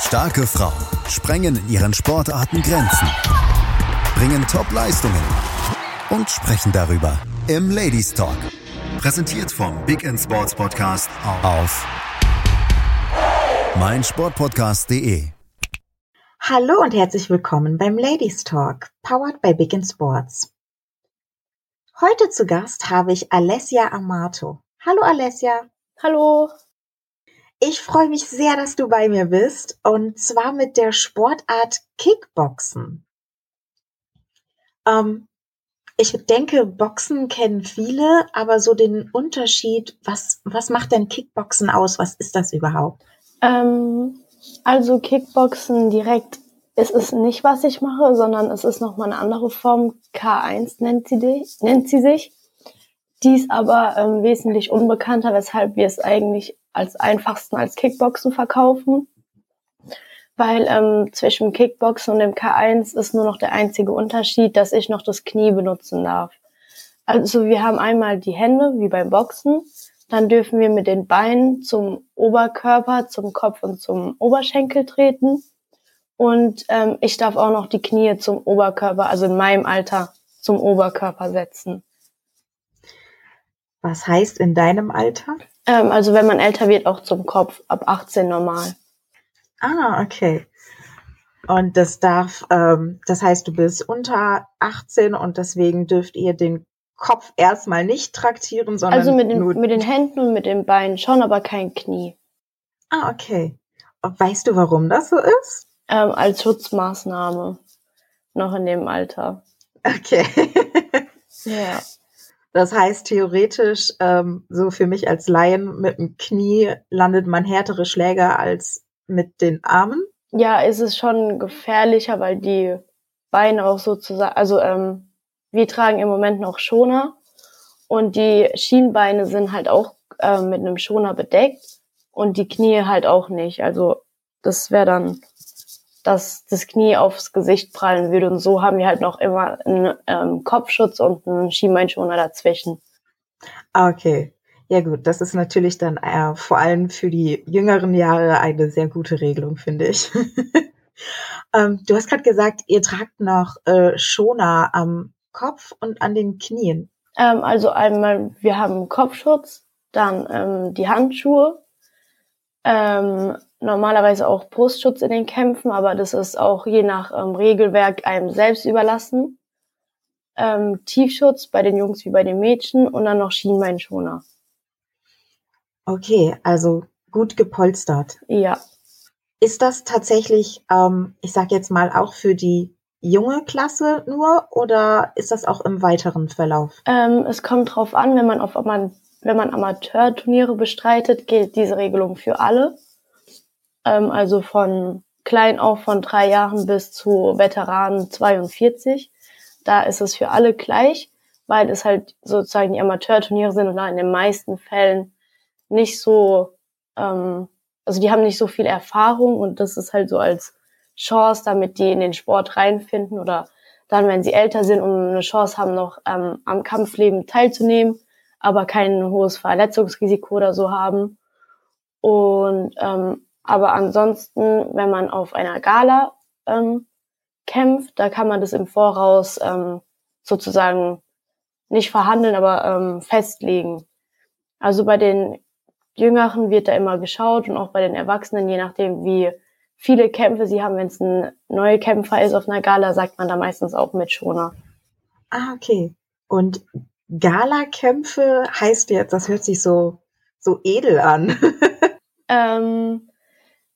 Starke Frauen sprengen in ihren Sportarten Grenzen, bringen Top-Leistungen und sprechen darüber im Ladies Talk. Präsentiert vom Big End Sports Podcast auf meinsportpodcast.de. Hallo und herzlich willkommen beim Ladies Talk, powered by Big End Sports. Heute zu Gast habe ich Alessia Amato. Hallo Alessia. Hallo. Ich freue mich sehr, dass du bei mir bist und zwar mit der Sportart Kickboxen. Ähm, ich denke, Boxen kennen viele, aber so den Unterschied, was, was macht denn Kickboxen aus? Was ist das überhaupt? Ähm, also Kickboxen direkt ist es nicht, was ich mache, sondern es ist nochmal eine andere Form. K1 nennt sie, nennt sie sich. Die ist aber ähm, wesentlich unbekannter, weshalb wir es eigentlich als einfachsten als Kickboxen verkaufen. Weil ähm, zwischen Kickboxen und dem K1 ist nur noch der einzige Unterschied, dass ich noch das Knie benutzen darf. Also wir haben einmal die Hände, wie beim Boxen. Dann dürfen wir mit den Beinen zum Oberkörper, zum Kopf und zum Oberschenkel treten. Und ähm, ich darf auch noch die Knie zum Oberkörper, also in meinem Alter, zum Oberkörper setzen. Was heißt in deinem Alter? Ähm, also wenn man älter wird, auch zum Kopf, ab 18 normal. Ah, okay. Und das darf, ähm, das heißt, du bist unter 18 und deswegen dürft ihr den Kopf erstmal nicht traktieren, sondern. Also mit den, mit den Händen und mit den Beinen schon, aber kein Knie. Ah, okay. Weißt du, warum das so ist? Ähm, als Schutzmaßnahme. Noch in dem Alter. Okay. ja. Das heißt, theoretisch, ähm, so für mich als Laien, mit dem Knie landet man härtere Schläge als mit den Armen? Ja, ist es schon gefährlicher, weil die Beine auch sozusagen, also ähm, wir tragen im Moment noch Schoner und die Schienbeine sind halt auch äh, mit einem Schoner bedeckt und die Knie halt auch nicht. Also das wäre dann dass das Knie aufs Gesicht prallen würde. Und so haben wir halt noch immer einen ähm, Kopfschutz und einen Schienbeinschoner dazwischen. Ah, okay. Ja gut, das ist natürlich dann äh, vor allem für die jüngeren Jahre eine sehr gute Regelung, finde ich. ähm, du hast gerade gesagt, ihr tragt noch äh, Schoner am Kopf und an den Knien. Ähm, also einmal, wir haben Kopfschutz, dann ähm, die Handschuhe, ähm, normalerweise auch Brustschutz in den Kämpfen, aber das ist auch je nach ähm, Regelwerk einem selbst überlassen. Ähm, Tiefschutz bei den Jungs wie bei den Mädchen und dann noch Schienbeinschoner. Okay, also gut gepolstert. Ja. Ist das tatsächlich, ähm, ich sag jetzt mal, auch für die junge Klasse nur oder ist das auch im weiteren Verlauf? Ähm, es kommt drauf an, wenn man auf wenn man Amateurturniere bestreitet, gilt diese Regelung für alle ähm, also von klein auf von drei Jahren bis zu Veteranen 42. Da ist es für alle gleich, weil es halt sozusagen die Amateurturniere sind und da in den meisten Fällen nicht so, ähm, also die haben nicht so viel Erfahrung und das ist halt so als Chance, damit die in den Sport reinfinden oder dann, wenn sie älter sind und eine Chance haben, noch ähm, am Kampfleben teilzunehmen, aber kein hohes Verletzungsrisiko oder so haben. Und ähm, aber ansonsten, wenn man auf einer Gala ähm, kämpft, da kann man das im Voraus ähm, sozusagen nicht verhandeln, aber ähm, festlegen. Also bei den Jüngeren wird da immer geschaut und auch bei den Erwachsenen, je nachdem wie viele Kämpfe sie haben, wenn es ein neuer Kämpfer ist auf einer Gala, sagt man da meistens auch mit Schoner. Ah, okay. Und Gala-Kämpfe heißt jetzt, das hört sich so, so edel an. ähm,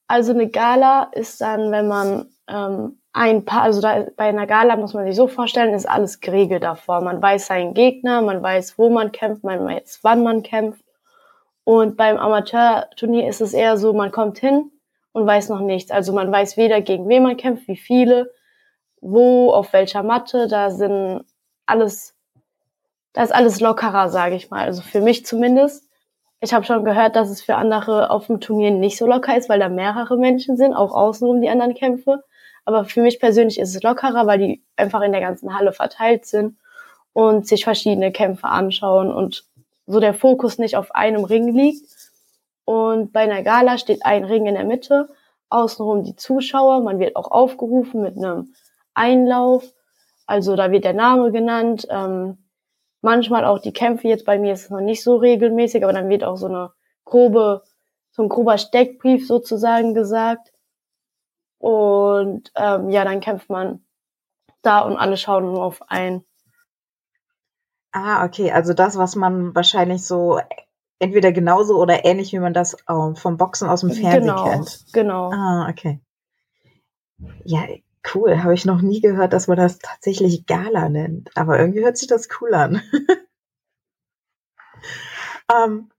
also eine Gala ist dann, wenn man ähm, ein paar, also da, bei einer Gala muss man sich so vorstellen, ist alles geregelt davor. Man weiß seinen Gegner, man weiß, wo man kämpft, man weiß, wann man kämpft. Und beim Amateurturnier ist es eher so, man kommt hin und weiß noch nichts. Also man weiß weder gegen wen man kämpft, wie viele, wo, auf welcher Matte. Da sind alles, da ist alles lockerer, sage ich mal. Also für mich zumindest. Ich habe schon gehört, dass es für andere auf dem Turnier nicht so locker ist, weil da mehrere Menschen sind, auch außenrum die anderen Kämpfe. Aber für mich persönlich ist es lockerer, weil die einfach in der ganzen Halle verteilt sind und sich verschiedene Kämpfe anschauen und so der Fokus nicht auf einem Ring liegt. Und bei einer Gala steht ein Ring in der Mitte, außenrum die Zuschauer. Man wird auch aufgerufen mit einem Einlauf. Also da wird der Name genannt. Ähm, manchmal auch die Kämpfe. Jetzt bei mir ist es noch nicht so regelmäßig, aber dann wird auch so eine grobe, so ein grober Steckbrief sozusagen gesagt. Und ähm, ja, dann kämpft man da und alle schauen nur auf ein. Ah, okay. Also das, was man wahrscheinlich so entweder genauso oder ähnlich, wie man das ähm, vom Boxen aus dem Fernsehen genau, kennt. Genau. Ah, okay. Ja, cool. Habe ich noch nie gehört, dass man das tatsächlich Gala nennt. Aber irgendwie hört sich das cool an. ähm,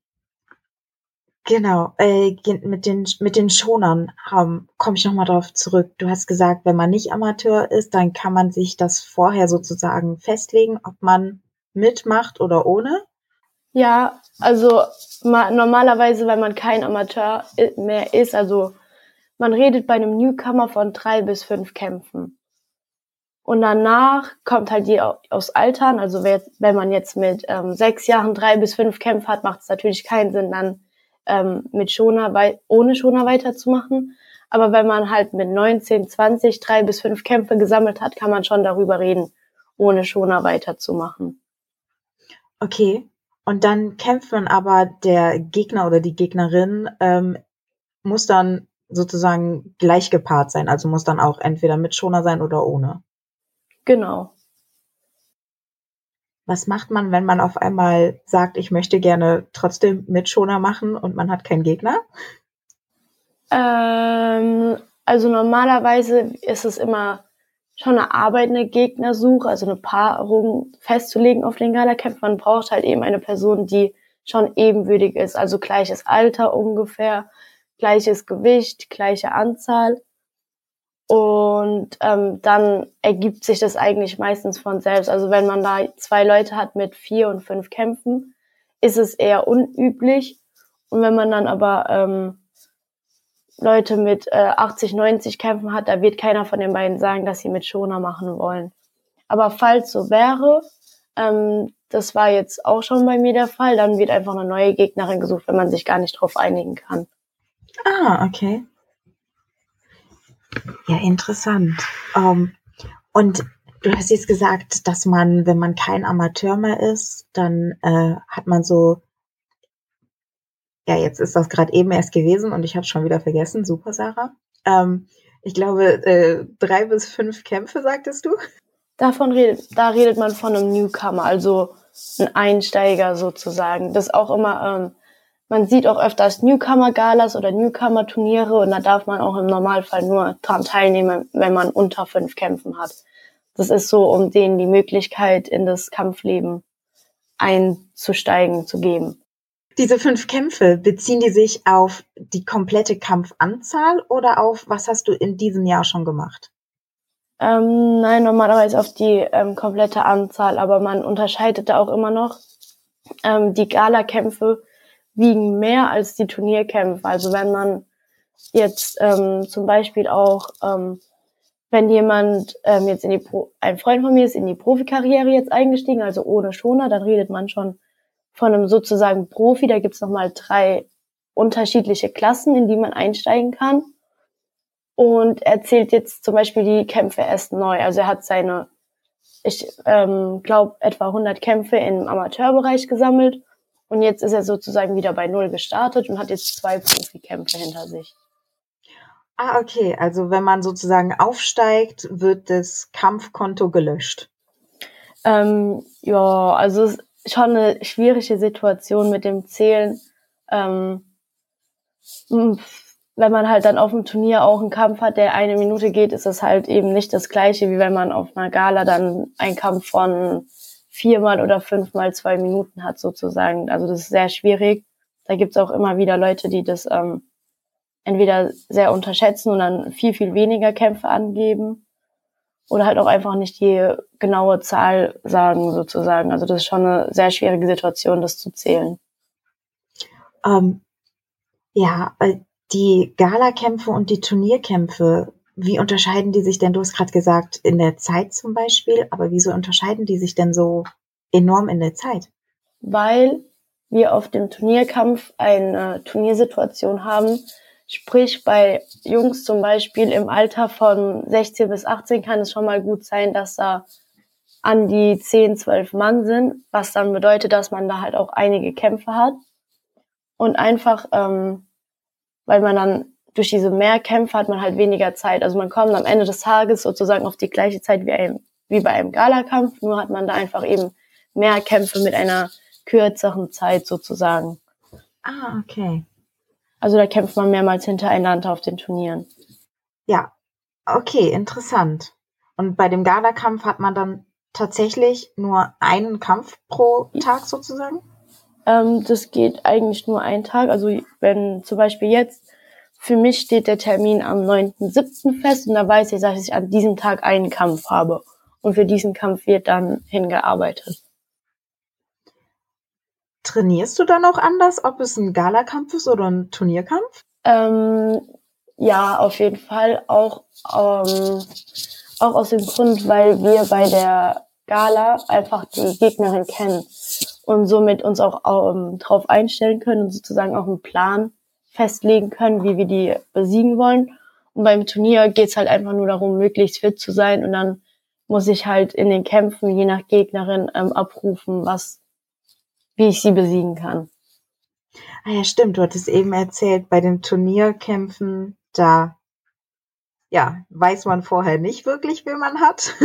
Genau, äh, mit den mit den Schonern ähm, komme ich nochmal darauf zurück. Du hast gesagt, wenn man nicht Amateur ist, dann kann man sich das vorher sozusagen festlegen, ob man mitmacht oder ohne. Ja, also ma normalerweise, wenn man kein Amateur mehr ist, also man redet bei einem Newcomer von drei bis fünf Kämpfen. Und danach kommt halt die aus Altern. Also wenn man jetzt mit ähm, sechs Jahren drei bis fünf Kämpfe hat, macht es natürlich keinen Sinn, dann ähm, mit Schoner ohne Schoner weiterzumachen. Aber wenn man halt mit 19, 20, drei bis fünf Kämpfe gesammelt hat, kann man schon darüber reden, ohne Schoner weiterzumachen. Okay. Und dann kämpft man aber der Gegner oder die Gegnerin ähm, muss dann sozusagen gleich gepaart sein, also muss dann auch entweder mit Schoner sein oder ohne. Genau. Was macht man, wenn man auf einmal sagt, ich möchte gerne trotzdem Mitschoner machen und man hat keinen Gegner? Ähm, also normalerweise ist es immer schon eine Arbeit, eine Gegnersuche, also eine Paarung festzulegen auf den Gala-Camp. Man braucht halt eben eine Person, die schon ebenwürdig ist, also gleiches Alter ungefähr, gleiches Gewicht, gleiche Anzahl. Und ähm, dann ergibt sich das eigentlich meistens von selbst. Also wenn man da zwei Leute hat mit vier und fünf Kämpfen, ist es eher unüblich. Und wenn man dann aber ähm, Leute mit äh, 80, 90 Kämpfen hat, da wird keiner von den beiden sagen, dass sie mit Schoner machen wollen. Aber falls so wäre, ähm, das war jetzt auch schon bei mir der Fall, dann wird einfach eine neue Gegnerin gesucht, wenn man sich gar nicht drauf einigen kann. Ah, okay. Ja, interessant. Ähm, und du hast jetzt gesagt, dass man, wenn man kein Amateur mehr ist, dann äh, hat man so, ja, jetzt ist das gerade eben erst gewesen und ich habe schon wieder vergessen. Super, Sarah. Ähm, ich glaube, äh, drei bis fünf Kämpfe, sagtest du? Davon redet, da redet man von einem Newcomer, also ein Einsteiger sozusagen. Das ist auch immer ähm, man sieht auch öfters Newcomer-Galas oder Newcomer-Turniere und da darf man auch im Normalfall nur dran teilnehmen, wenn man unter fünf Kämpfen hat. Das ist so, um denen die Möglichkeit in das Kampfleben einzusteigen zu geben. Diese fünf Kämpfe, beziehen die sich auf die komplette Kampfanzahl oder auf was hast du in diesem Jahr schon gemacht? Ähm, nein, normalerweise auf die ähm, komplette Anzahl, aber man unterscheidet da auch immer noch ähm, die Gala-Kämpfe wiegen mehr als die Turnierkämpfe. Also wenn man jetzt ähm, zum Beispiel auch, ähm, wenn jemand ähm, jetzt in die Pro ein Freund von mir ist in die Profikarriere jetzt eingestiegen, also ohne Schoner, dann redet man schon von einem sozusagen Profi. Da gibt's nochmal drei unterschiedliche Klassen, in die man einsteigen kann. Und er zählt jetzt zum Beispiel die Kämpfe erst neu. Also er hat seine, ich ähm, glaube, etwa 100 Kämpfe im Amateurbereich gesammelt und jetzt ist er sozusagen wieder bei Null gestartet und hat jetzt zwei Profikämpfe hinter sich. Ah, okay. Also wenn man sozusagen aufsteigt, wird das Kampfkonto gelöscht. Ähm, ja, also es ist schon eine schwierige Situation mit dem Zählen. Ähm, wenn man halt dann auf dem Turnier auch einen Kampf hat, der eine Minute geht, ist es halt eben nicht das gleiche, wie wenn man auf einer Gala dann einen Kampf von viermal oder fünfmal zwei Minuten hat sozusagen. Also das ist sehr schwierig. Da gibt es auch immer wieder Leute, die das ähm, entweder sehr unterschätzen und dann viel, viel weniger Kämpfe angeben oder halt auch einfach nicht die genaue Zahl sagen sozusagen. Also das ist schon eine sehr schwierige Situation, das zu zählen. Ähm, ja, die Galakämpfe und die Turnierkämpfe, wie unterscheiden die sich denn? Du hast gerade gesagt, in der Zeit zum Beispiel, aber wieso unterscheiden die sich denn so enorm in der Zeit? Weil wir auf dem Turnierkampf eine Turniersituation haben, Sprich, bei Jungs zum Beispiel im Alter von 16 bis 18 kann es schon mal gut sein, dass da an die 10, 12 Mann sind, was dann bedeutet, dass man da halt auch einige Kämpfe hat. Und einfach, ähm, weil man dann durch diese Mehrkämpfe hat man halt weniger Zeit. Also man kommt am Ende des Tages sozusagen auf die gleiche Zeit wie, ein, wie bei einem Galakampf, nur hat man da einfach eben mehr Kämpfe mit einer kürzeren Zeit sozusagen. Ah, okay. Also da kämpft man mehrmals hintereinander auf den Turnieren. Ja, okay, interessant. Und bei dem Galakampf hat man dann tatsächlich nur einen Kampf pro Tag sozusagen? Ähm, das geht eigentlich nur einen Tag. Also wenn zum Beispiel jetzt für mich steht der Termin am 9.7. fest und da weiß ich, dass ich an diesem Tag einen Kampf habe. Und für diesen Kampf wird dann hingearbeitet. Trainierst du dann auch anders, ob es ein Galakampf ist oder ein Turnierkampf? Ähm, ja, auf jeden Fall. Auch, ähm, auch aus dem Grund, weil wir bei der Gala einfach die Gegnerin kennen und somit uns auch ähm, darauf einstellen können und sozusagen auch einen Plan festlegen können, wie wir die besiegen wollen. Und beim Turnier geht's halt einfach nur darum, möglichst fit zu sein und dann muss ich halt in den Kämpfen je nach Gegnerin ähm, abrufen, was, wie ich sie besiegen kann. Ah ja, stimmt. Du hattest eben erzählt, bei den Turnierkämpfen, da, ja, weiß man vorher nicht wirklich, wen man hat.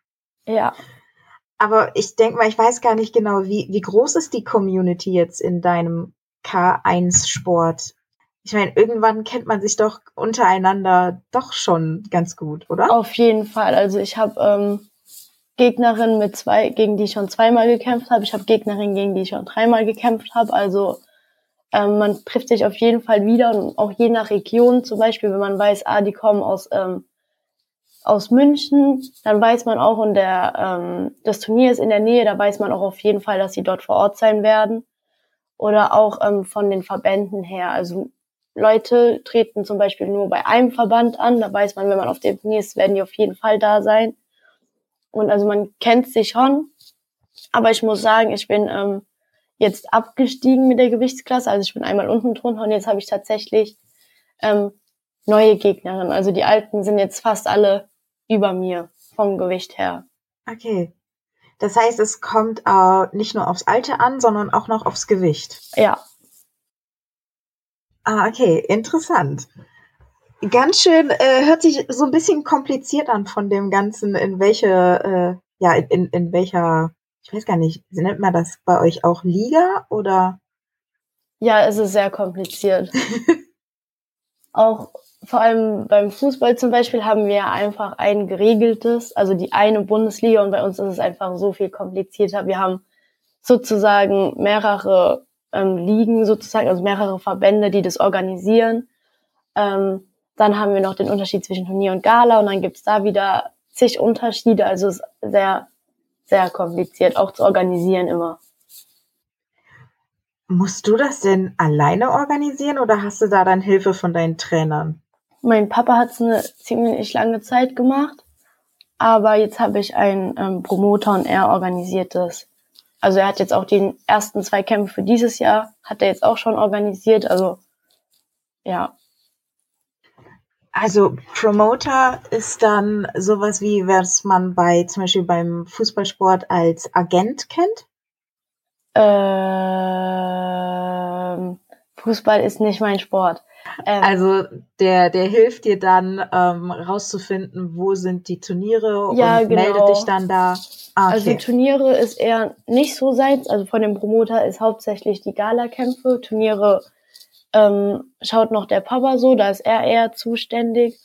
ja. Aber ich denke mal, ich weiß gar nicht genau, wie, wie groß ist die Community jetzt in deinem K1-Sport? Ich meine, irgendwann kennt man sich doch untereinander doch schon ganz gut, oder? Auf jeden Fall. Also ich habe ähm, Gegnerinnen mit zwei, gegen die ich schon zweimal gekämpft habe. Ich habe Gegnerinnen, gegen die ich schon dreimal gekämpft habe. Also ähm, man trifft sich auf jeden Fall wieder und auch je nach Region, zum Beispiel, wenn man weiß, ah, die kommen aus ähm, aus München, dann weiß man auch, und der, ähm, das Turnier ist in der Nähe, da weiß man auch auf jeden Fall, dass sie dort vor Ort sein werden. Oder auch ähm, von den Verbänden her. Also Leute treten zum Beispiel nur bei einem Verband an, da weiß man, wenn man auf dem Turnier ist, werden die auf jeden Fall da sein. Und also man kennt sich schon. Aber ich muss sagen, ich bin ähm, jetzt abgestiegen mit der Gewichtsklasse. Also ich bin einmal unten drunter und jetzt habe ich tatsächlich ähm, neue Gegnerinnen. Also die alten sind jetzt fast alle über mir vom Gewicht her. Okay. Das heißt, es kommt äh, nicht nur aufs Alter an, sondern auch noch aufs Gewicht. Ja. Ah, okay, interessant. Ganz schön, äh, hört sich so ein bisschen kompliziert an von dem Ganzen, in welche, äh, ja, in, in welcher, ich weiß gar nicht, nennt man das bei euch auch Liga oder? Ja, es ist sehr kompliziert. auch vor allem beim Fußball zum Beispiel haben wir einfach ein geregeltes, also die eine Bundesliga und bei uns ist es einfach so viel komplizierter. Wir haben sozusagen mehrere ähm, Ligen sozusagen, also mehrere Verbände, die das organisieren. Ähm, dann haben wir noch den Unterschied zwischen Turnier und Gala und dann gibt's da wieder zig Unterschiede. Also es ist sehr, sehr kompliziert, auch zu organisieren immer. Musst du das denn alleine organisieren oder hast du da dann Hilfe von deinen Trainern? Mein Papa hat es eine ziemlich lange Zeit gemacht, aber jetzt habe ich einen ähm, Promoter und er organisiert das. Also er hat jetzt auch die ersten zwei Kämpfe für dieses Jahr, hat er jetzt auch schon organisiert, also ja. Also Promoter ist dann sowas wie, was man bei zum Beispiel beim Fußballsport als Agent kennt? Ähm, Fußball ist nicht mein Sport. Ähm, also der, der hilft dir dann ähm, rauszufinden, wo sind die Turniere ja, und genau. meldet dich dann da. Ah, okay. Also Turniere ist eher nicht so seins. Also von dem Promoter ist hauptsächlich die Gala-Kämpfe. Turniere ähm, schaut noch der Papa so, da ist er eher zuständig,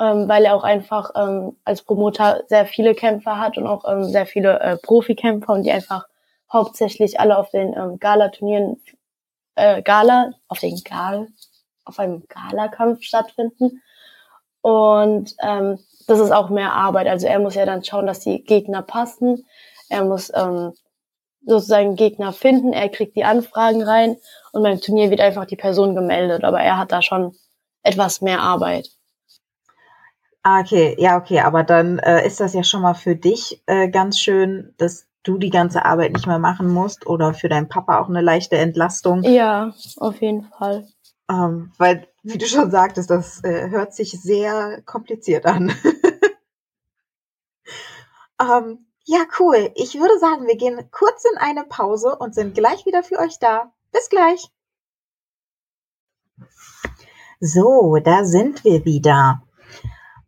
ähm, weil er auch einfach ähm, als Promoter sehr viele Kämpfer hat und auch ähm, sehr viele äh, Profikämpfer und die einfach hauptsächlich alle auf den ähm, Gala-Turnieren, äh, Gala, auf den Gal, auf einem Galakampf stattfinden. Und ähm, das ist auch mehr Arbeit. Also er muss ja dann schauen, dass die Gegner passen. Er muss ähm, sozusagen Gegner finden. Er kriegt die Anfragen rein und beim Turnier wird einfach die Person gemeldet. Aber er hat da schon etwas mehr Arbeit. Ah, okay, ja, okay, aber dann äh, ist das ja schon mal für dich äh, ganz schön, dass du die ganze Arbeit nicht mehr machen musst oder für deinen Papa auch eine leichte Entlastung. Ja, auf jeden Fall. Ähm, weil, wie du schon sagtest, das äh, hört sich sehr kompliziert an. ähm, ja, cool. Ich würde sagen, wir gehen kurz in eine Pause und sind gleich wieder für euch da. Bis gleich. So, da sind wir wieder.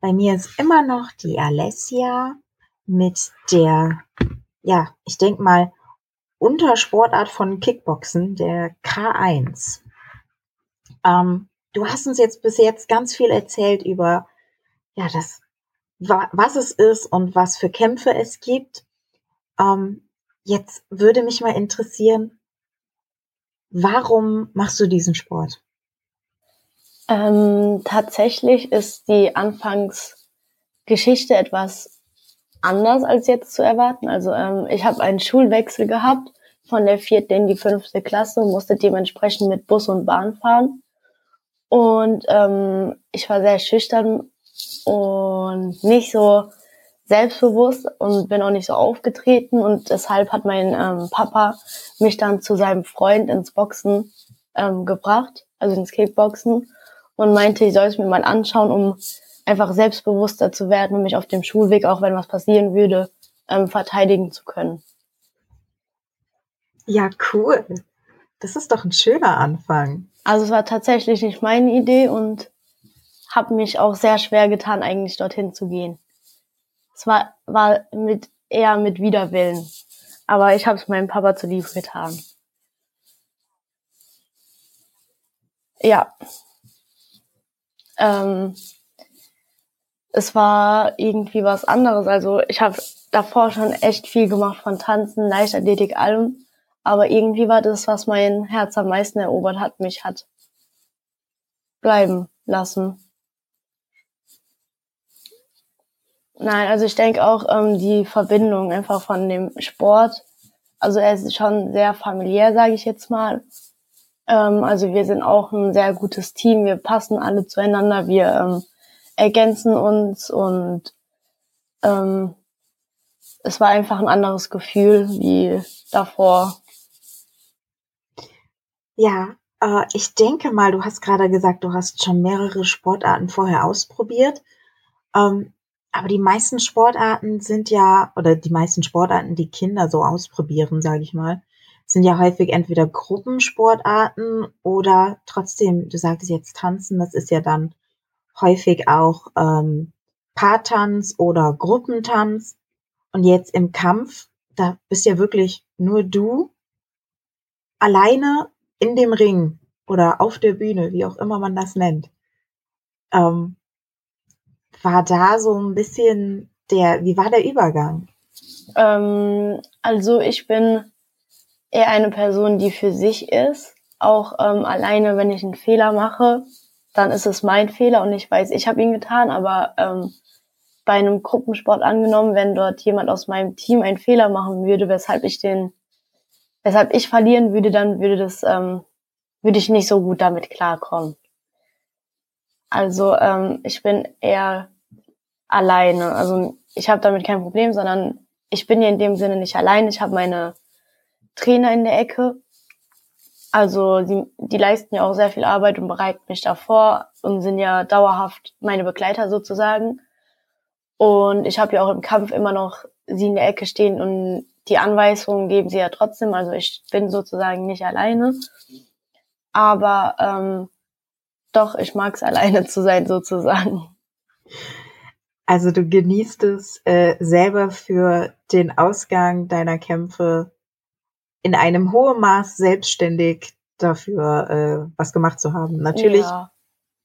Bei mir ist immer noch die Alessia mit der, ja, ich denke mal, Untersportart von Kickboxen, der K1. Ähm, du hast uns jetzt bis jetzt ganz viel erzählt über, ja, das, was es ist und was für Kämpfe es gibt. Ähm, jetzt würde mich mal interessieren, warum machst du diesen Sport? Ähm, tatsächlich ist die Anfangsgeschichte etwas anders als jetzt zu erwarten. Also ähm, ich habe einen Schulwechsel gehabt von der vierten in die fünfte Klasse und musste dementsprechend mit Bus und Bahn fahren. Und ähm, ich war sehr schüchtern und nicht so selbstbewusst und bin auch nicht so aufgetreten und deshalb hat mein ähm, Papa mich dann zu seinem Freund ins Boxen ähm, gebracht, also ins Kickboxen und meinte, ich soll es mir mal anschauen, um einfach selbstbewusster zu werden und mich auf dem Schulweg, auch wenn was passieren würde, ähm, verteidigen zu können. Ja, cool. Das ist doch ein schöner Anfang. Also es war tatsächlich nicht meine Idee und habe mich auch sehr schwer getan, eigentlich dorthin zu gehen. Es war, war mit eher mit Widerwillen. Aber ich habe es meinem Papa zuliebe getan. Ja ähm, es war irgendwie was anderes. Also ich habe davor schon echt viel gemacht von Tanzen, Leichtathletik, allem. Aber irgendwie war das, was mein Herz am meisten erobert hat, mich hat bleiben lassen. Nein, also ich denke auch ähm, die Verbindung einfach von dem Sport. Also er ist schon sehr familiär, sage ich jetzt mal. Ähm, also wir sind auch ein sehr gutes Team. Wir passen alle zueinander. Wir ähm, ergänzen uns und ähm, es war einfach ein anderes Gefühl wie davor. Ja, äh, ich denke mal, du hast gerade gesagt, du hast schon mehrere Sportarten vorher ausprobiert. Ähm, aber die meisten Sportarten sind ja, oder die meisten Sportarten, die Kinder so ausprobieren, sage ich mal, sind ja häufig entweder Gruppensportarten oder trotzdem, du sagtest jetzt tanzen, das ist ja dann häufig auch ähm, Paartanz oder Gruppentanz. Und jetzt im Kampf, da bist ja wirklich nur du alleine in dem Ring oder auf der Bühne, wie auch immer man das nennt. Ähm, war da so ein bisschen der, wie war der Übergang? Ähm, also ich bin eher eine Person, die für sich ist. Auch ähm, alleine, wenn ich einen Fehler mache, dann ist es mein Fehler und ich weiß, ich habe ihn getan, aber ähm, bei einem Gruppensport angenommen, wenn dort jemand aus meinem Team einen Fehler machen würde, weshalb ich den, weshalb ich verlieren würde, dann würde das, ähm, würde ich nicht so gut damit klarkommen. Also ähm, ich bin eher alleine. Also ich habe damit kein Problem, sondern ich bin ja in dem Sinne nicht allein. Ich habe meine Trainer in der Ecke. Also die, die leisten ja auch sehr viel Arbeit und bereiten mich davor und sind ja dauerhaft meine Begleiter sozusagen. Und ich habe ja auch im Kampf immer noch sie in der Ecke stehen und die Anweisungen geben sie ja trotzdem. Also ich bin sozusagen nicht alleine. Aber ähm, doch, ich mag es alleine zu sein sozusagen. Also du genießt es äh, selber für den Ausgang deiner Kämpfe in einem hohen Maß selbstständig dafür äh, was gemacht zu haben. Natürlich ja.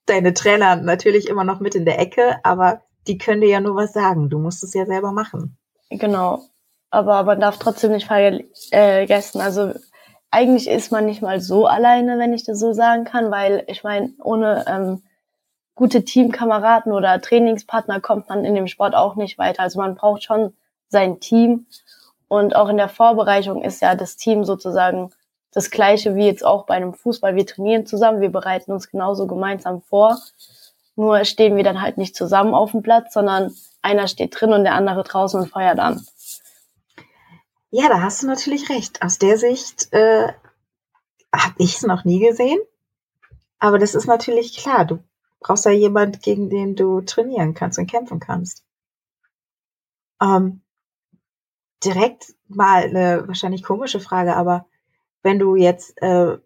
deine Trainer natürlich immer noch mit in der Ecke, aber die können dir ja nur was sagen. Du musst es ja selber machen. Genau. Aber man darf trotzdem nicht vergessen, also eigentlich ist man nicht mal so alleine, wenn ich das so sagen kann, weil ich meine, ohne ähm, gute Teamkameraden oder Trainingspartner kommt man in dem Sport auch nicht weiter. Also man braucht schon sein Team und auch in der Vorbereitung ist ja das Team sozusagen das gleiche wie jetzt auch bei einem Fußball. Wir trainieren zusammen, wir bereiten uns genauso gemeinsam vor. Nur stehen wir dann halt nicht zusammen auf dem Platz, sondern einer steht drin und der andere draußen und feuert an. Ja, da hast du natürlich recht. Aus der Sicht äh, habe ich es noch nie gesehen. Aber das ist natürlich klar. Du brauchst ja jemand, gegen den du trainieren kannst und kämpfen kannst. Ähm, direkt mal eine wahrscheinlich komische Frage, aber wenn du jetzt äh,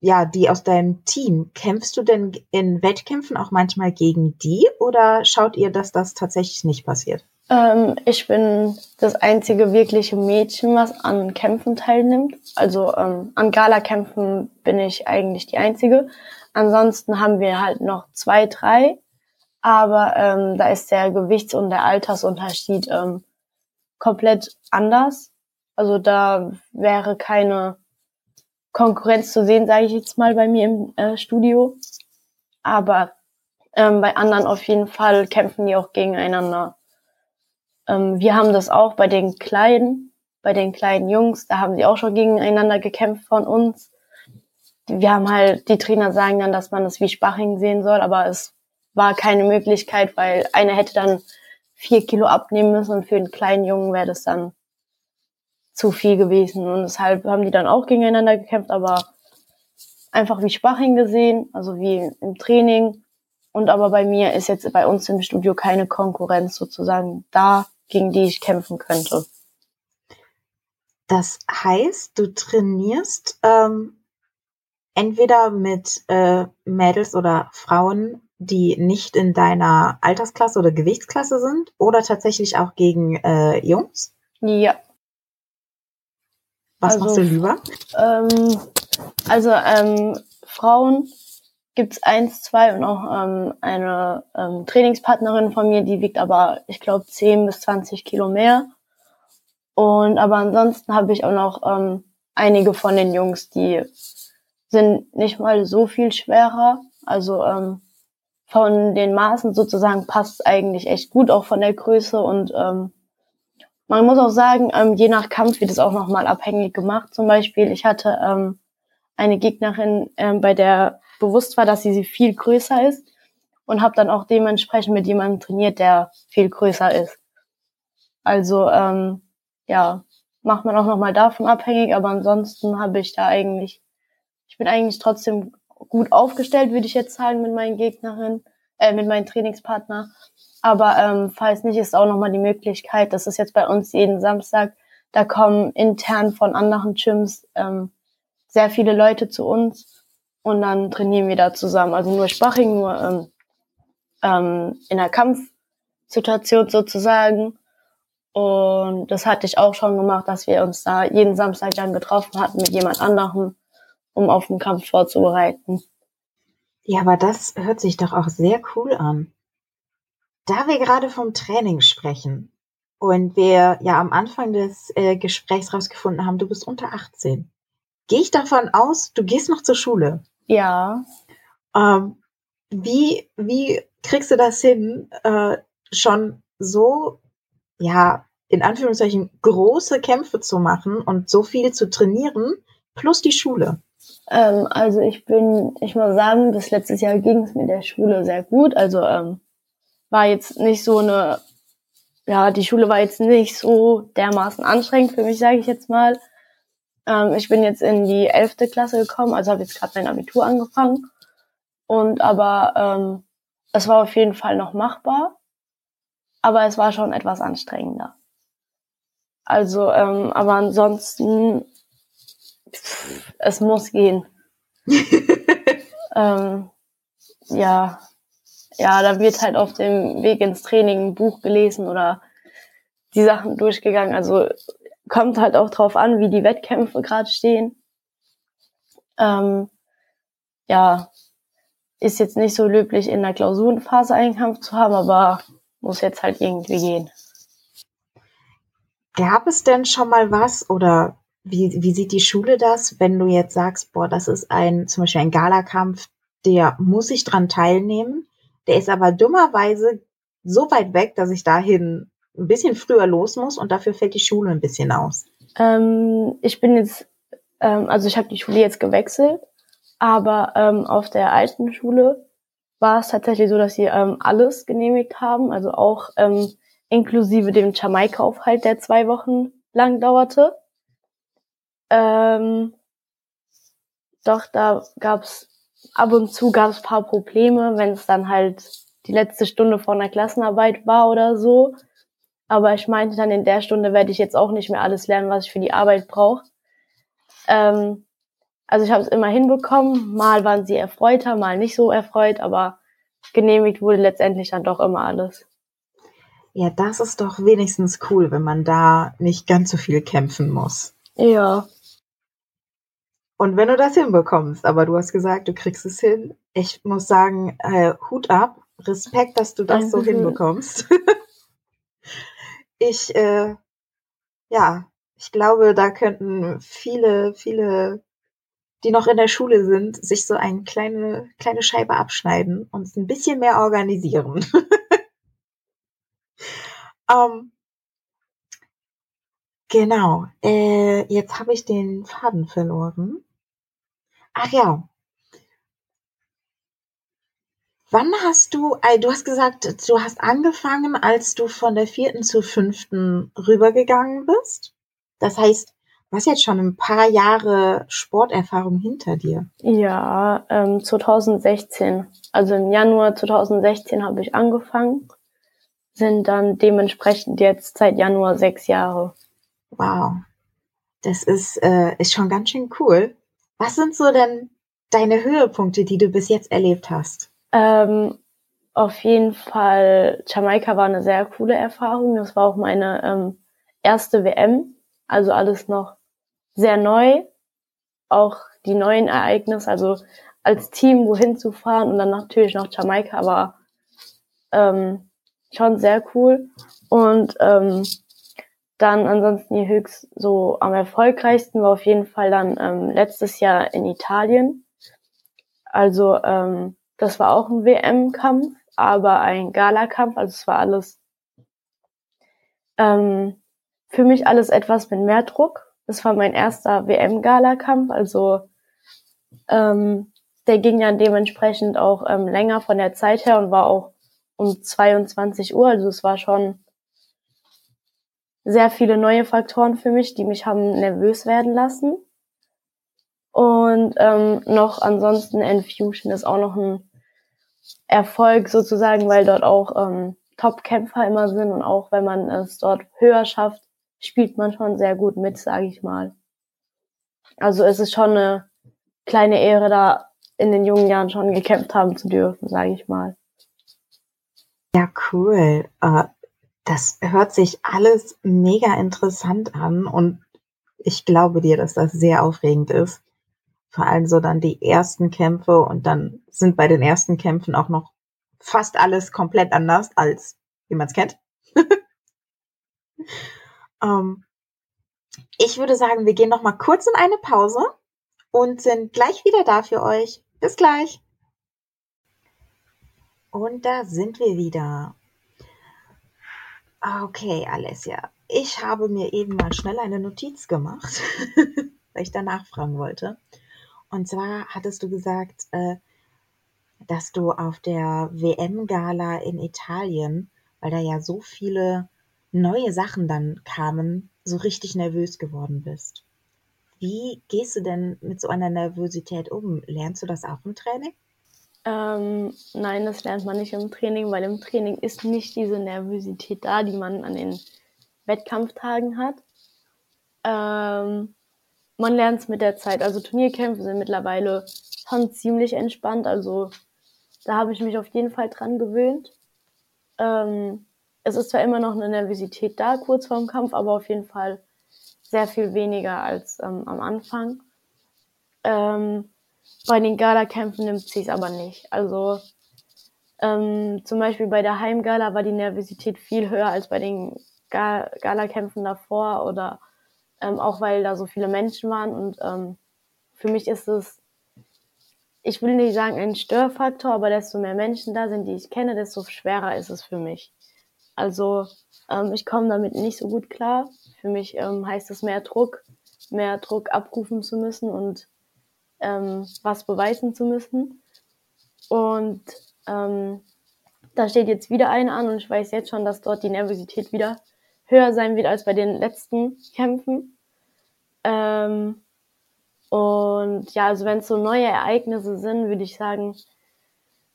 ja die aus deinem Team, kämpfst du denn in Wettkämpfen auch manchmal gegen die oder schaut ihr, dass das tatsächlich nicht passiert? Ähm, ich bin das einzige wirkliche Mädchen, was an Kämpfen teilnimmt. Also ähm, an Gala-Kämpfen bin ich eigentlich die einzige. Ansonsten haben wir halt noch zwei, drei. Aber ähm, da ist der Gewichts- und der Altersunterschied ähm, komplett anders. Also da wäre keine Konkurrenz zu sehen, sage ich jetzt mal bei mir im äh, Studio. Aber ähm, bei anderen auf jeden Fall kämpfen die auch gegeneinander. Ähm, wir haben das auch bei den Kleinen, bei den kleinen Jungs, da haben sie auch schon gegeneinander gekämpft von uns. Wir haben halt, die Trainer sagen dann, dass man das wie Spaching sehen soll, aber es war keine Möglichkeit, weil einer hätte dann vier Kilo abnehmen müssen und für einen kleinen Jungen wäre das dann zu viel gewesen. Und deshalb haben die dann auch gegeneinander gekämpft, aber einfach wie Spaching gesehen, also wie im Training. Und aber bei mir ist jetzt bei uns im Studio keine Konkurrenz sozusagen da, gegen die ich kämpfen könnte. Das heißt, du trainierst ähm, entweder mit äh, Mädels oder Frauen, die nicht in deiner Altersklasse oder Gewichtsklasse sind, oder tatsächlich auch gegen äh, Jungs? Ja. Was also, machst du lieber? Ähm, also ähm, Frauen gibt's eins, zwei und auch ähm, eine ähm, Trainingspartnerin von mir, die wiegt aber, ich glaube, 10 bis 20 Kilo mehr. Und aber ansonsten habe ich auch noch ähm, einige von den Jungs, die sind nicht mal so viel schwerer. Also ähm, von den Maßen sozusagen passt eigentlich echt gut, auch von der Größe. Und ähm, man muss auch sagen, ähm, je nach Kampf wird es auch nochmal abhängig gemacht. Zum Beispiel, ich hatte ähm, eine Gegnerin, ähm, bei der bewusst war, dass sie, viel größer ist und habe dann auch dementsprechend mit jemandem trainiert, der viel größer ist. Also ähm, ja, macht man auch nochmal davon abhängig, aber ansonsten habe ich da eigentlich ich bin eigentlich trotzdem gut aufgestellt, würde ich jetzt sagen, mit meinen Gegnerinnen, äh, mit meinen Trainingspartner. Aber ähm, falls nicht, ist auch nochmal die Möglichkeit, das ist jetzt bei uns jeden Samstag, da kommen intern von anderen Gyms ähm, sehr viele Leute zu uns und dann trainieren wir da zusammen. Also nur Spaching, nur ähm, ähm, in der Kampfsituation sozusagen. Und das hatte ich auch schon gemacht, dass wir uns da jeden Samstag dann getroffen hatten mit jemand anderem um auf den Kampf vorzubereiten. Ja, aber das hört sich doch auch sehr cool an. Da wir gerade vom Training sprechen und wir ja am Anfang des äh, Gesprächs rausgefunden haben, du bist unter 18, gehe ich davon aus, du gehst noch zur Schule. Ja. Ähm, wie, wie kriegst du das hin, äh, schon so, ja, in Anführungszeichen große Kämpfe zu machen und so viel zu trainieren, plus die Schule? Ähm, also ich bin, ich muss sagen, bis letztes Jahr ging es mit der Schule sehr gut. Also ähm, war jetzt nicht so eine, ja, die Schule war jetzt nicht so dermaßen anstrengend für mich, sage ich jetzt mal. Ähm, ich bin jetzt in die elfte Klasse gekommen, also habe jetzt gerade mein Abitur angefangen. Und aber ähm, es war auf jeden Fall noch machbar, aber es war schon etwas anstrengender. Also, ähm, aber ansonsten es muss gehen. ähm, ja, ja, da wird halt auf dem Weg ins Training ein Buch gelesen oder die Sachen durchgegangen. Also kommt halt auch drauf an, wie die Wettkämpfe gerade stehen. Ähm, ja, ist jetzt nicht so löblich in der Klausurenphase einen Kampf zu haben, aber muss jetzt halt irgendwie gehen. Gab es denn schon mal was oder wie, wie sieht die Schule das, wenn du jetzt sagst, boah, das ist ein, zum Beispiel ein Galakampf, der muss ich dran teilnehmen, der ist aber dummerweise so weit weg, dass ich dahin ein bisschen früher los muss und dafür fällt die Schule ein bisschen aus. Ähm, ich bin jetzt, ähm, also ich habe die Schule jetzt gewechselt, aber ähm, auf der alten Schule war es tatsächlich so, dass sie ähm, alles genehmigt haben, also auch ähm, inklusive dem Jamaika-Aufhalt, der zwei Wochen lang dauerte. Ähm, doch, da gab's ab und zu gab es paar Probleme, wenn es dann halt die letzte Stunde vor einer Klassenarbeit war oder so. Aber ich meinte dann, in der Stunde werde ich jetzt auch nicht mehr alles lernen, was ich für die Arbeit brauche. Ähm, also ich habe es immer hinbekommen. Mal waren sie erfreuter, mal nicht so erfreut, aber genehmigt wurde letztendlich dann doch immer alles. Ja, das ist doch wenigstens cool, wenn man da nicht ganz so viel kämpfen muss. Ja. Und wenn du das hinbekommst, aber du hast gesagt, du kriegst es hin. Ich muss sagen, äh, Hut ab, Respekt, dass du das mhm. so hinbekommst. ich, äh, ja, ich glaube, da könnten viele, viele die noch in der Schule sind, sich so eine kleine, kleine Scheibe abschneiden und es ein bisschen mehr organisieren. um, ähm, genau. Äh, jetzt habe ich den Faden verloren. Ach ja. Wann hast du, äh, du hast gesagt, du hast angefangen, als du von der vierten zur fünften rübergegangen bist. Das heißt, Du hast jetzt schon ein paar Jahre Sporterfahrung hinter dir. Ja, ähm, 2016. Also im Januar 2016 habe ich angefangen, sind dann dementsprechend jetzt seit Januar sechs Jahre. Wow, das ist, äh, ist schon ganz schön cool. Was sind so denn deine Höhepunkte, die du bis jetzt erlebt hast? Ähm, auf jeden Fall, Jamaika war eine sehr coole Erfahrung. Das war auch meine ähm, erste WM. Also alles noch sehr neu, auch die neuen Ereignisse, also als Team wohin zu fahren und dann natürlich noch Jamaika war ähm, schon sehr cool. Und ähm, dann ansonsten die höchst so am erfolgreichsten war auf jeden Fall dann ähm, letztes Jahr in Italien. Also ähm, das war auch ein WM-Kampf, aber ein Gala-Kampf. Also es war alles ähm, für mich alles etwas mit mehr Druck. Das war mein erster WM-Gala-Kampf, also ähm, der ging dann dementsprechend auch ähm, länger von der Zeit her und war auch um 22 Uhr. Also es war schon sehr viele neue Faktoren für mich, die mich haben nervös werden lassen. Und ähm, noch ansonsten Enfusion ist auch noch ein Erfolg sozusagen, weil dort auch ähm, Top-Kämpfer immer sind und auch wenn man es dort höher schafft, spielt man schon sehr gut mit, sage ich mal. Also es ist schon eine kleine Ehre, da in den jungen Jahren schon gekämpft haben zu dürfen, sage ich mal. Ja, cool. Uh, das hört sich alles mega interessant an und ich glaube dir, dass das sehr aufregend ist. Vor allem so dann die ersten Kämpfe und dann sind bei den ersten Kämpfen auch noch fast alles komplett anders als wie man es kennt. Ähm, ich würde sagen, wir gehen noch mal kurz in eine Pause und sind gleich wieder da für euch. Bis gleich. Und da sind wir wieder. Okay, Alessia. Ich habe mir eben mal schnell eine Notiz gemacht, weil ich danach fragen wollte. Und zwar hattest du gesagt, äh, dass du auf der WM-Gala in Italien, weil da ja so viele neue Sachen dann kamen, so richtig nervös geworden bist. Wie gehst du denn mit so einer Nervosität um? Lernst du das auch im Training? Ähm, nein, das lernt man nicht im Training, weil im Training ist nicht diese Nervosität da, die man an den Wettkampftagen hat. Ähm, man lernt es mit der Zeit. Also Turnierkämpfe sind mittlerweile schon ziemlich entspannt. Also da habe ich mich auf jeden Fall dran gewöhnt. Ähm, es ist zwar immer noch eine Nervosität da, kurz vorm Kampf, aber auf jeden Fall sehr viel weniger als ähm, am Anfang. Ähm, bei den Gala-Kämpfen nimmt sie es aber nicht. Also ähm, zum Beispiel bei der Heimgala war die Nervosität viel höher als bei den Ga Gala-Kämpfen davor oder ähm, auch weil da so viele Menschen waren und ähm, für mich ist es, ich will nicht sagen ein Störfaktor, aber desto mehr Menschen da sind, die ich kenne, desto schwerer ist es für mich. Also ähm, ich komme damit nicht so gut klar. Für mich ähm, heißt es mehr Druck, mehr Druck abrufen zu müssen und ähm, was beweisen zu müssen. Und ähm, da steht jetzt wieder eine an und ich weiß jetzt schon, dass dort die Nervosität wieder höher sein wird als bei den letzten Kämpfen. Ähm, Und ja, also wenn es so neue Ereignisse sind, würde ich sagen,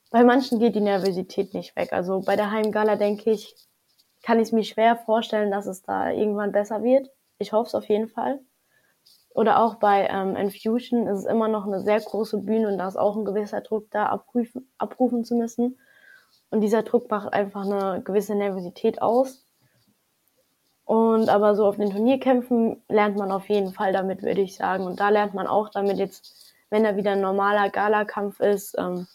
bei manchen geht die Nervosität nicht weg. Also bei der Heimgala denke ich, kann ich mir schwer vorstellen, dass es da irgendwann besser wird. Ich hoffe es auf jeden Fall. Oder auch bei ähm, Infusion ist es immer noch eine sehr große Bühne und da ist auch ein gewisser Druck da, abrufen, abrufen zu müssen. Und dieser Druck macht einfach eine gewisse Nervosität aus. Und aber so auf den Turnierkämpfen lernt man auf jeden Fall damit, würde ich sagen. Und da lernt man auch damit jetzt, wenn da wieder ein normaler Galakampf ist, ähm,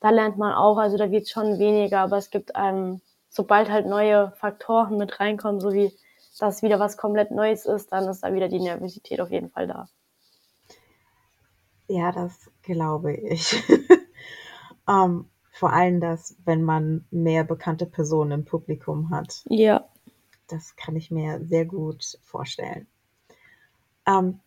da lernt man auch, also da wird es schon weniger, aber es gibt einem, sobald halt neue Faktoren mit reinkommen, so wie dass wieder was komplett Neues ist, dann ist da wieder die Nervosität auf jeden Fall da. Ja, das glaube ich. ähm, vor allem das, wenn man mehr bekannte Personen im Publikum hat. Ja. Das kann ich mir sehr gut vorstellen. Ähm,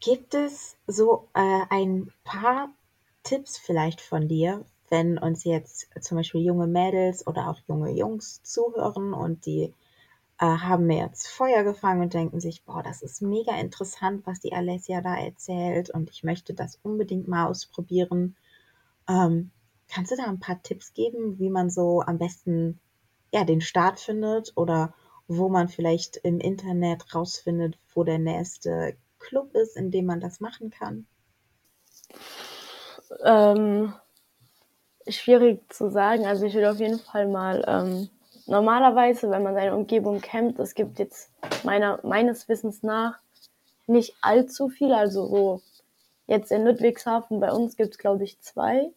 gibt es so äh, ein paar Tipps vielleicht von dir, wenn uns jetzt zum Beispiel junge Mädels oder auch junge Jungs zuhören und die äh, haben mir jetzt Feuer gefangen und denken sich, boah, das ist mega interessant, was die Alessia da erzählt und ich möchte das unbedingt mal ausprobieren. Ähm, kannst du da ein paar Tipps geben, wie man so am besten ja, den Start findet oder wo man vielleicht im Internet rausfindet, wo der nächste Club ist, in dem man das machen kann? Ähm, schwierig zu sagen. Also ich würde auf jeden Fall mal ähm, normalerweise, wenn man seine Umgebung kennt, es gibt jetzt meiner, meines Wissens nach nicht allzu viel. Also so jetzt in Ludwigshafen bei uns gibt es glaube ich zwei.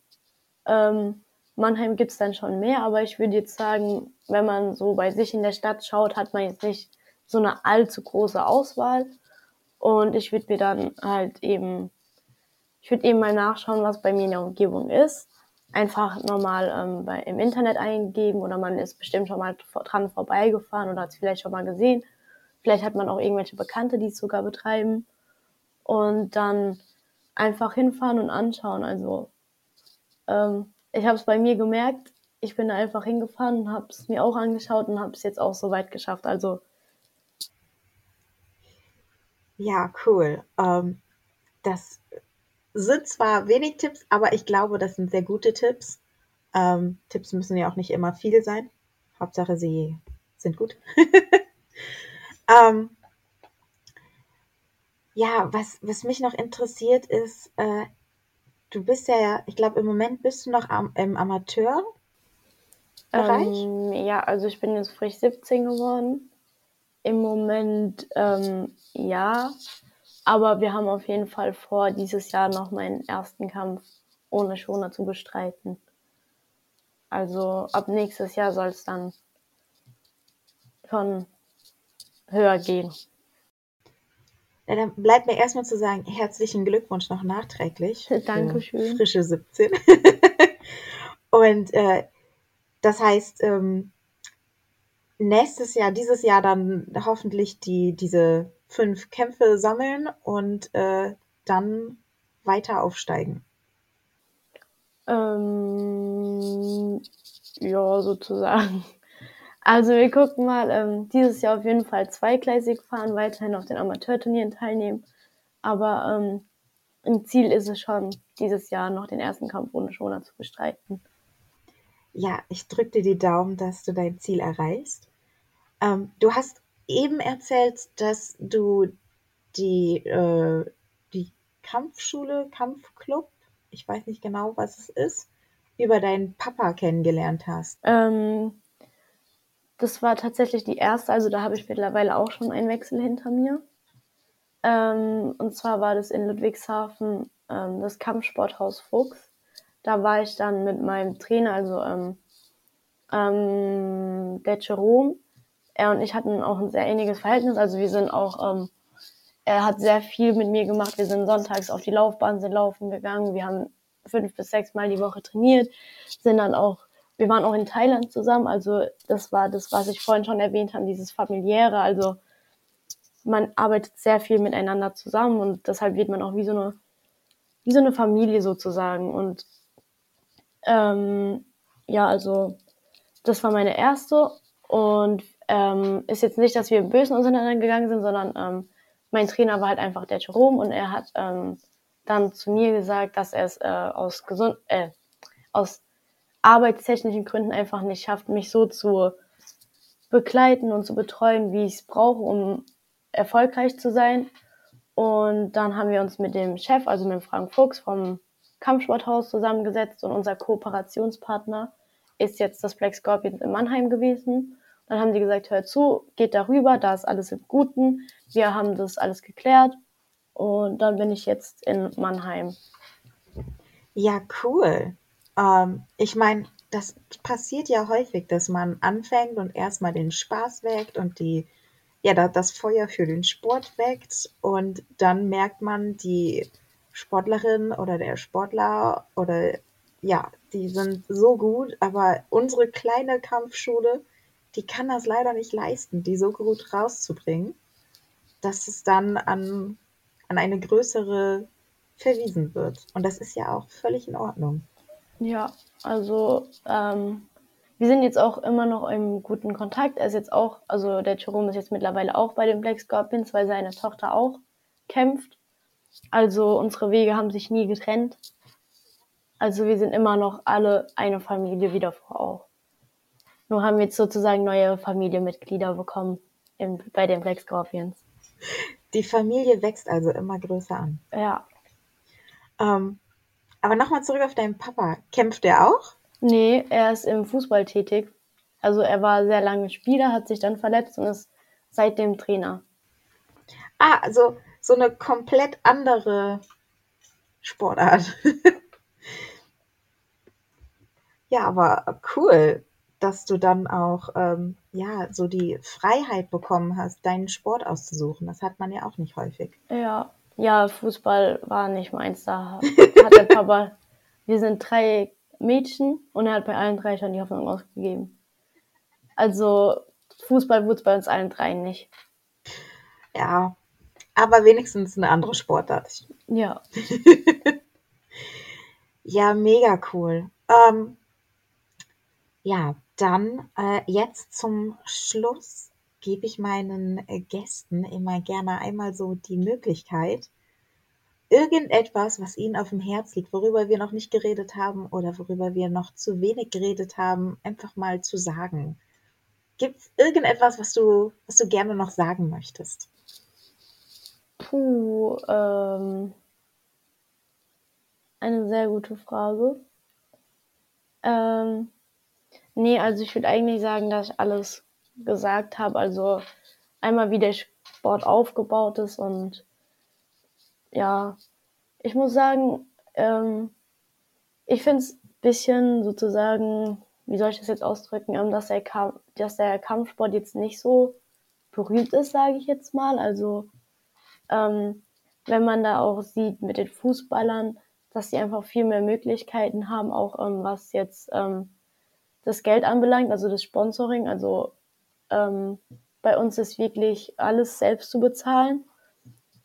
Ähm, Mannheim gibt es dann schon mehr, aber ich würde jetzt sagen, wenn man so bei sich in der Stadt schaut, hat man jetzt nicht so eine allzu große Auswahl. Und ich würde mir dann halt eben, ich würde eben mal nachschauen, was bei mir in der Umgebung ist einfach normal ähm, bei, im Internet eingeben oder man ist bestimmt schon mal dran vorbeigefahren oder hat es vielleicht schon mal gesehen. Vielleicht hat man auch irgendwelche Bekannte, die es sogar betreiben. Und dann einfach hinfahren und anschauen. Also ähm, ich habe es bei mir gemerkt, ich bin da einfach hingefahren und habe es mir auch angeschaut und habe es jetzt auch so weit geschafft. Also ja, cool. Ähm, das sind zwar wenig Tipps, aber ich glaube, das sind sehr gute Tipps. Ähm, Tipps müssen ja auch nicht immer viel sein. Hauptsache, sie sind gut. ähm, ja, was, was mich noch interessiert ist, äh, du bist ja, ich glaube, im Moment bist du noch am, im Amateurbereich. Ähm, ja, also ich bin jetzt frisch 17 geworden. Im Moment ähm, ja, aber wir haben auf jeden Fall vor, dieses Jahr noch meinen ersten Kampf ohne Schoner zu bestreiten. Also ab nächstes Jahr soll es dann schon höher gehen. Ja, dann bleibt mir erstmal zu sagen, herzlichen Glückwunsch noch nachträglich. Dankeschön. Frische 17. Und äh, das heißt, ähm, nächstes Jahr, dieses Jahr dann hoffentlich die, diese fünf Kämpfe sammeln und äh, dann weiter aufsteigen? Ähm, ja, sozusagen. Also wir gucken mal, ähm, dieses Jahr auf jeden Fall zweigleisig fahren, weiterhin auf den Amateurturnieren teilnehmen. Aber ähm, im Ziel ist es schon, dieses Jahr noch den ersten Kampf ohne Schoner zu bestreiten. Ja, ich drücke dir die Daumen, dass du dein Ziel erreichst. Ähm, du hast eben erzählt, dass du die, äh, die Kampfschule, Kampfclub, ich weiß nicht genau, was es ist, über deinen Papa kennengelernt hast. Ähm, das war tatsächlich die erste, also da habe ich mittlerweile auch schon einen Wechsel hinter mir. Ähm, und zwar war das in Ludwigshafen ähm, das Kampfsporthaus Fuchs. Da war ich dann mit meinem Trainer, also ähm, ähm, der Jerome, er und ich hatten auch ein sehr ähnliches Verhältnis. Also wir sind auch, ähm, er hat sehr viel mit mir gemacht. Wir sind sonntags auf die Laufbahn, sind laufen gegangen. Wir haben fünf bis sechs Mal die Woche trainiert, sind dann auch, wir waren auch in Thailand zusammen. Also das war das, was ich vorhin schon erwähnt habe, dieses familiäre. Also man arbeitet sehr viel miteinander zusammen und deshalb wird man auch wie so eine, wie so eine Familie sozusagen. Und ähm, ja, also das war meine erste und ähm, ist jetzt nicht, dass wir im Bösen auseinandergegangen sind, sondern ähm, mein Trainer war halt einfach der Jerome und er hat ähm, dann zu mir gesagt, dass er es äh, aus gesund, äh, aus arbeitstechnischen Gründen einfach nicht schafft, mich so zu begleiten und zu betreuen, wie ich es brauche, um erfolgreich zu sein. Und dann haben wir uns mit dem Chef, also mit Frank Fuchs vom Kampfsporthaus zusammengesetzt und unser Kooperationspartner ist jetzt das Black Scorpions in Mannheim gewesen. Dann haben die gesagt, hör zu, geht darüber, da ist alles im Guten. Wir haben das alles geklärt und dann bin ich jetzt in Mannheim. Ja, cool. Ähm, ich meine, das passiert ja häufig, dass man anfängt und erstmal den Spaß weckt und die, ja, das Feuer für den Sport weckt und dann merkt man, die Sportlerin oder der Sportler oder ja, die sind so gut, aber unsere kleine Kampfschule, die kann das leider nicht leisten, die so gut rauszubringen, dass es dann an, an eine größere verwiesen wird. Und das ist ja auch völlig in Ordnung. Ja, also ähm, wir sind jetzt auch immer noch im guten Kontakt. Er ist jetzt auch, also der Jerome ist jetzt mittlerweile auch bei den Black Scorpions, weil seine Tochter auch kämpft. Also unsere Wege haben sich nie getrennt. Also wir sind immer noch alle eine Familie wieder vor auch. Nur haben wir jetzt sozusagen neue Familienmitglieder bekommen im, bei den Black Scorpions. Die Familie wächst also immer größer an. Ja. Ähm, aber nochmal zurück auf deinen Papa. Kämpft er auch? Nee, er ist im Fußball tätig. Also er war sehr lange Spieler, hat sich dann verletzt und ist seitdem Trainer. Ah, also so eine komplett andere Sportart. ja, aber cool, dass du dann auch ähm, ja so die Freiheit bekommen hast, deinen Sport auszusuchen. Das hat man ja auch nicht häufig. Ja, ja, Fußball war nicht meins. Da hat der Papa, wir sind drei Mädchen und er hat bei allen drei schon die Hoffnung ausgegeben. Also Fußball wurde es bei uns allen dreien nicht. Ja, aber wenigstens eine andere Sportart. Ja. ja, mega cool. Ähm, ja, dann äh, jetzt zum Schluss gebe ich meinen Gästen immer gerne einmal so die Möglichkeit, irgendetwas, was ihnen auf dem Herz liegt, worüber wir noch nicht geredet haben oder worüber wir noch zu wenig geredet haben, einfach mal zu sagen. Gibt es irgendetwas, was du, was du gerne noch sagen möchtest? Puh, ähm, eine sehr gute Frage. Ähm, nee, also ich würde eigentlich sagen, dass ich alles gesagt habe. Also einmal, wie der Sport aufgebaut ist und ja, ich muss sagen, ähm, ich finde es ein bisschen sozusagen, wie soll ich das jetzt ausdrücken, ähm, dass, der Kamp dass der Kampfsport jetzt nicht so berühmt ist, sage ich jetzt mal. Also ähm, wenn man da auch sieht mit den Fußballern, dass sie einfach viel mehr Möglichkeiten haben, auch ähm, was jetzt ähm, das Geld anbelangt, also das Sponsoring. Also ähm, bei uns ist wirklich alles selbst zu bezahlen.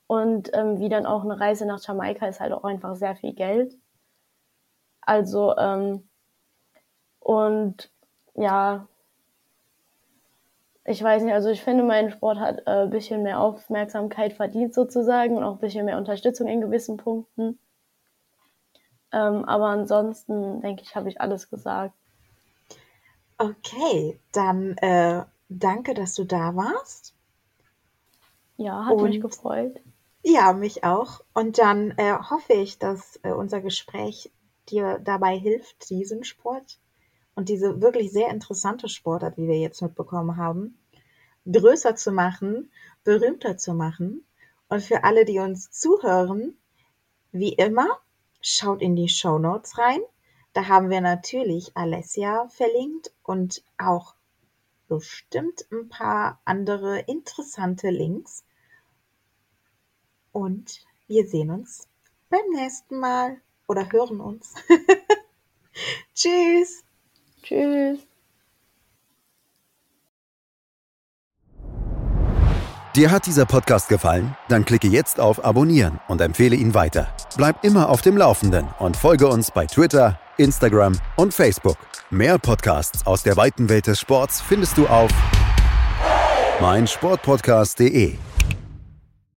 Und ähm, wie dann auch eine Reise nach Jamaika ist halt auch einfach sehr viel Geld. Also, ähm, und ja, ich weiß nicht, also ich finde, mein Sport hat äh, ein bisschen mehr Aufmerksamkeit verdient sozusagen und auch ein bisschen mehr Unterstützung in gewissen Punkten. Ähm, aber ansonsten, denke ich, habe ich alles gesagt. Okay, dann äh, danke, dass du da warst. Ja, hat und, mich gefreut. Ja, mich auch. Und dann äh, hoffe ich, dass äh, unser Gespräch dir dabei hilft, diesen Sport und diese wirklich sehr interessante Sportart, wie wir jetzt mitbekommen haben, größer zu machen, berühmter zu machen. Und für alle, die uns zuhören, wie immer, schaut in die Show Notes rein. Da haben wir natürlich Alessia verlinkt und auch bestimmt ein paar andere interessante Links. Und wir sehen uns beim nächsten Mal oder hören uns. Tschüss. Tschüss. Dir hat dieser Podcast gefallen? Dann klicke jetzt auf Abonnieren und empfehle ihn weiter. Bleib immer auf dem Laufenden und folge uns bei Twitter, Instagram und Facebook. Mehr Podcasts aus der weiten Welt des Sports findest du auf meinsportpodcast.de.